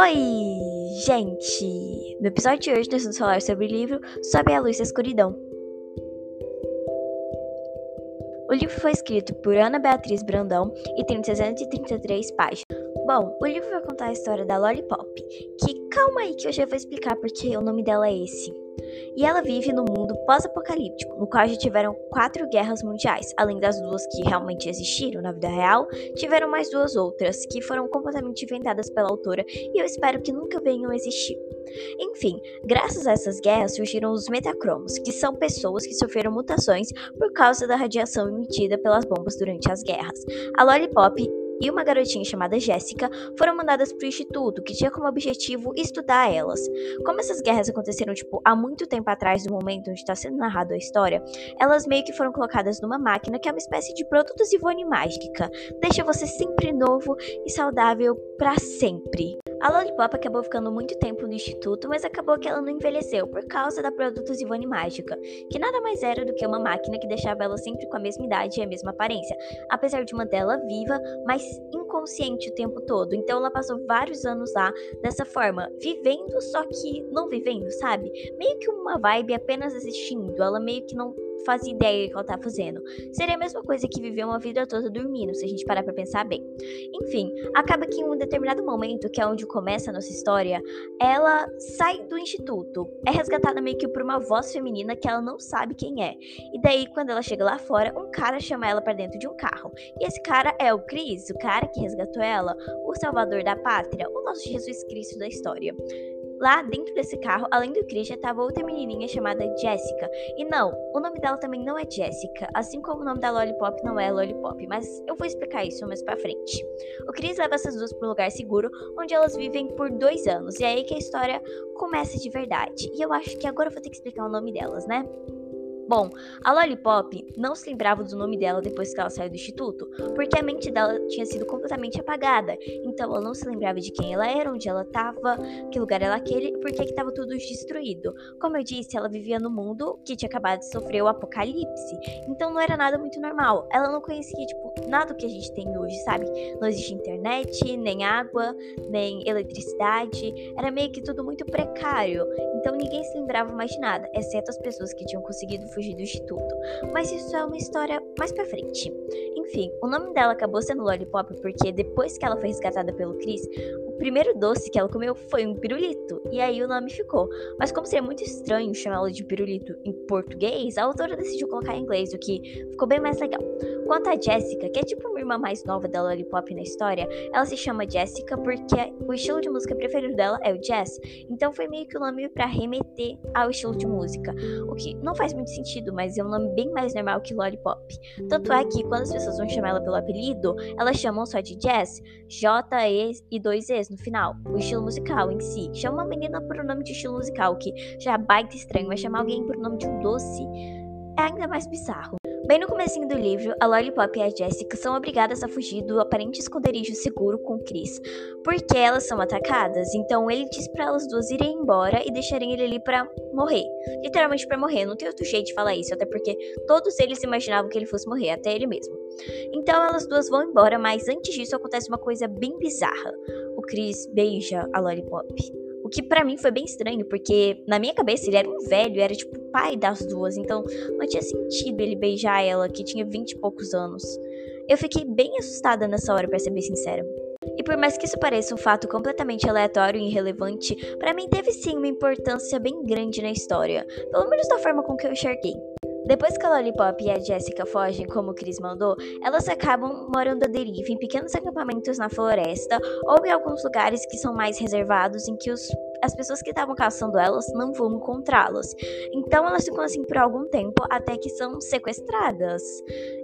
Oi, gente! No episódio de hoje nós vamos falar sobre o livro Sob a Luz da Escuridão. O livro foi escrito por Ana Beatriz Brandão e tem 333 páginas. Bom, o livro vai contar a história da Lollipop, que calma aí que eu já vou explicar porque o nome dela é esse. E ela vive no mundo pós-apocalíptico, no qual já tiveram quatro guerras mundiais, além das duas que realmente existiram na vida real, tiveram mais duas outras que foram completamente inventadas pela autora e eu espero que nunca venham a existir. Enfim, graças a essas guerras surgiram os metacromos, que são pessoas que sofreram mutações por causa da radiação emitida pelas bombas durante as guerras. A Lollipop e uma garotinha chamada Jéssica foram mandadas para o instituto, que tinha como objetivo estudar elas. Como essas guerras aconteceram tipo há muito tempo atrás do momento onde está sendo narrado a história, elas meio que foram colocadas numa máquina que é uma espécie de produto Zivone mágica, deixa você sempre novo e saudável para sempre. A Lollipop acabou ficando muito tempo no instituto, mas acabou que ela não envelheceu por causa da Produtos Ivone Mágica, que nada mais era do que uma máquina que deixava ela sempre com a mesma idade e a mesma aparência, apesar de mantê-la viva, mas inconsciente o tempo todo. Então ela passou vários anos lá dessa forma, vivendo, só que não vivendo, sabe? Meio que uma vibe apenas existindo. Ela meio que não fazia ideia do que ela tá fazendo. Seria a mesma coisa que viver uma vida toda dormindo, se a gente parar pra pensar bem. Enfim, acaba que em um determinado momento, que é onde começa a nossa história, ela sai do instituto. É resgatada meio que por uma voz feminina que ela não sabe quem é. E daí, quando ela chega lá fora, um cara chama ela para dentro de um carro. E esse cara é o Chris, o cara que resgatou ela, o salvador da pátria, o nosso Jesus Cristo da história. Lá dentro desse carro, além do Christian, estava outra menininha chamada Jessica. E não, o nome dela também não é Jessica, assim como o nome da Lollipop não é Lollipop, mas eu vou explicar isso mais pra frente. O Chris leva essas duas para um lugar seguro, onde elas vivem por dois anos, e é aí que a história começa de verdade. E eu acho que agora eu vou ter que explicar o nome delas, né? Bom, a Lollipop não se lembrava do nome dela depois que ela saiu do instituto, porque a mente dela tinha sido completamente apagada. Então ela não se lembrava de quem ela era, onde ela estava, que lugar era aquele e por que estava tudo destruído. Como eu disse, ela vivia no mundo que tinha acabado de sofrer o apocalipse. Então não era nada muito normal. Ela não conhecia, tipo, nada que a gente tem hoje, sabe? Não existe internet, nem água, nem eletricidade. Era meio que tudo muito precário. Então ninguém se lembrava mais de nada, exceto as pessoas que tinham conseguido fugir do instituto. Mas isso é uma história mais pra frente. Enfim, o nome dela acabou sendo Lollipop porque depois que ela foi resgatada pelo Chris, primeiro doce que ela comeu foi um pirulito, e aí o nome ficou. Mas como seria muito estranho chamá-lo de pirulito em português, a autora decidiu colocar em inglês, o que ficou bem mais legal. Quanto a Jessica, que é tipo uma irmã mais nova da Lollipop na história, ela se chama Jessica porque o estilo de música preferido dela é o jazz, então foi meio que o nome para remeter ao estilo de música, o que não faz muito sentido, mas é um nome bem mais normal que Lollipop. Tanto é que quando as pessoas vão chamar ela pelo apelido, elas chamam só de Jazz, J-E e dois E's no final, o estilo musical em si. Chama uma menina por um nome de estilo musical, que já é baita estranho, mas chamar alguém por um nome de um doce é ainda mais bizarro. Bem no comecinho do livro, a Lollipop e a Jessica são obrigadas a fugir do aparente esconderijo seguro com Chris, porque elas são atacadas. Então ele diz para elas duas irem embora e deixarem ele ali para morrer. Literalmente para morrer, não tem outro jeito de falar isso, até porque todos eles imaginavam que ele fosse morrer, até ele mesmo. Então elas duas vão embora, mas antes disso acontece uma coisa bem bizarra. Chris beija a Lollipop. O que para mim foi bem estranho, porque na minha cabeça ele era um velho, era tipo o pai das duas, então não tinha sentido ele beijar ela, que tinha vinte e poucos anos. Eu fiquei bem assustada nessa hora, para ser bem sincera. E por mais que isso pareça um fato completamente aleatório e irrelevante, para mim teve sim uma importância bem grande na história, pelo menos da forma com que eu enxerguei. Depois que a Lollipop e a Jessica fogem, como o Chris mandou, elas acabam morando à deriva em pequenos acampamentos na floresta ou em alguns lugares que são mais reservados em que os as pessoas que estavam caçando elas não vão encontrá-las. Então elas ficam assim por algum tempo até que são sequestradas.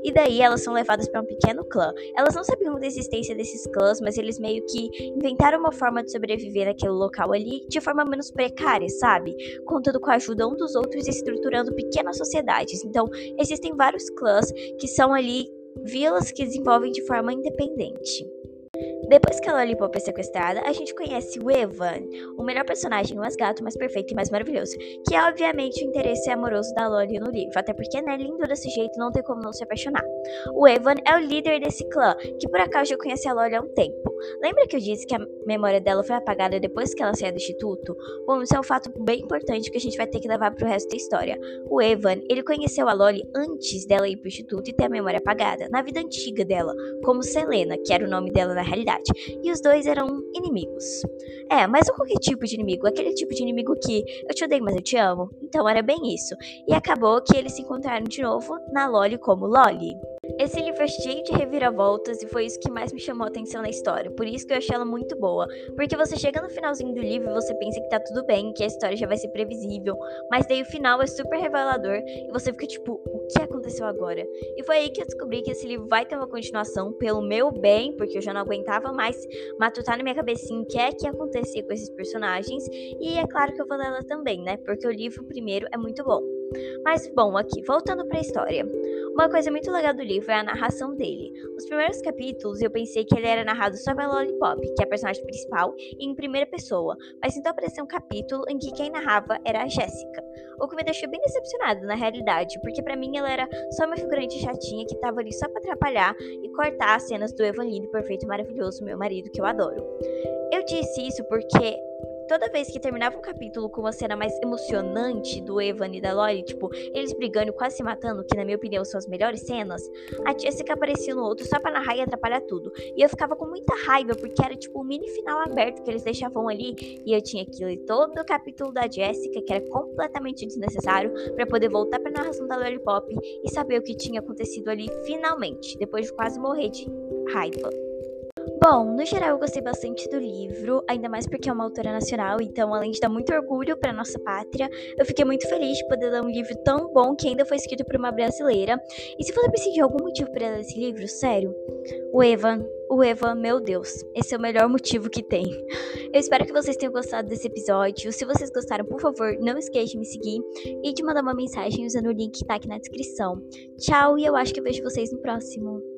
E daí elas são levadas para um pequeno clã. Elas não sabiam da existência desses clãs, mas eles meio que inventaram uma forma de sobreviver naquele local ali de forma menos precária, sabe? Contando com a ajuda um dos outros e estruturando pequenas sociedades. Então existem vários clãs que são ali vilas que desenvolvem de forma independente. Depois que a Lollipop é sequestrada, a gente conhece o Evan, o melhor personagem, mais gato, mais perfeito e mais maravilhoso, que é obviamente o interesse amoroso da Lolly no livro, até porque, né, lindo desse jeito, não tem como não se apaixonar. O Evan é o líder desse clã, que por acaso já conhece a Lolly há um tempo. Lembra que eu disse que a memória dela foi apagada depois que ela saiu do instituto? Bom, isso é um fato bem importante que a gente vai ter que levar pro resto da história. O Evan, ele conheceu a Lolly antes dela ir pro instituto e ter a memória apagada, na vida antiga dela, como Selena, que era o nome dela na realidade verdade. E os dois eram inimigos. É, mas não qualquer tipo de inimigo, aquele tipo de inimigo que eu te odeio, mas eu te amo. Então era bem isso. E acabou que eles se encontraram de novo na Loli como Loli. Esse livro é cheio de reviravoltas e foi isso que mais me chamou a atenção na história. Por isso que eu achei ela muito boa. Porque você chega no finalzinho do livro e você pensa que tá tudo bem, que a história já vai ser previsível. Mas daí o final é super revelador e você fica tipo, que aconteceu agora? E foi aí que eu descobri que esse livro vai ter uma continuação pelo meu bem, porque eu já não aguentava mais matutar na minha cabecinha o que é que ia acontecer com esses personagens. E é claro que eu vou ler ela também, né? Porque o livro primeiro é muito bom. Mas bom, aqui, voltando para a história. Uma coisa muito legal do livro é a narração dele. Os primeiros capítulos eu pensei que ele era narrado só pela Lollipop, que é a personagem principal, e em primeira pessoa, mas então apareceu um capítulo em que quem narrava era a Jéssica. O que me deixou bem decepcionada na realidade, porque para mim ela era só uma figurante chatinha que tava ali só para atrapalhar e cortar as cenas do Evan lindo, perfeito, maravilhoso, meu marido que eu adoro. Eu disse isso porque toda vez que terminava um capítulo com uma cena mais emocionante do Evan e da Lori, tipo, eles brigando e quase se matando, que na minha opinião são as melhores cenas, a Jessica aparecia no outro só pra narrar e atrapalhar tudo. E eu ficava com muita raiva, porque era tipo um mini final aberto que eles deixavam ali, e eu tinha que ler todo o capítulo da Jessica, que era completamente desnecessário, para poder voltar pra narração da Lollipop e saber o que tinha acontecido ali finalmente, depois de quase morrer de raiva. Bom, no geral eu gostei bastante do livro, ainda mais porque é uma autora nacional, então além de dar muito orgulho para nossa pátria, eu fiquei muito feliz de poder ler um livro tão bom que ainda foi escrito por uma brasileira. E se você precisa de algum motivo para ler esse livro, sério, o Evan, o Evan, meu Deus, esse é o melhor motivo que tem. Eu espero que vocês tenham gostado desse episódio. Se vocês gostaram, por favor, não esqueça de me seguir e de mandar uma mensagem usando o link que tá aqui na descrição. Tchau e eu acho que eu vejo vocês no próximo.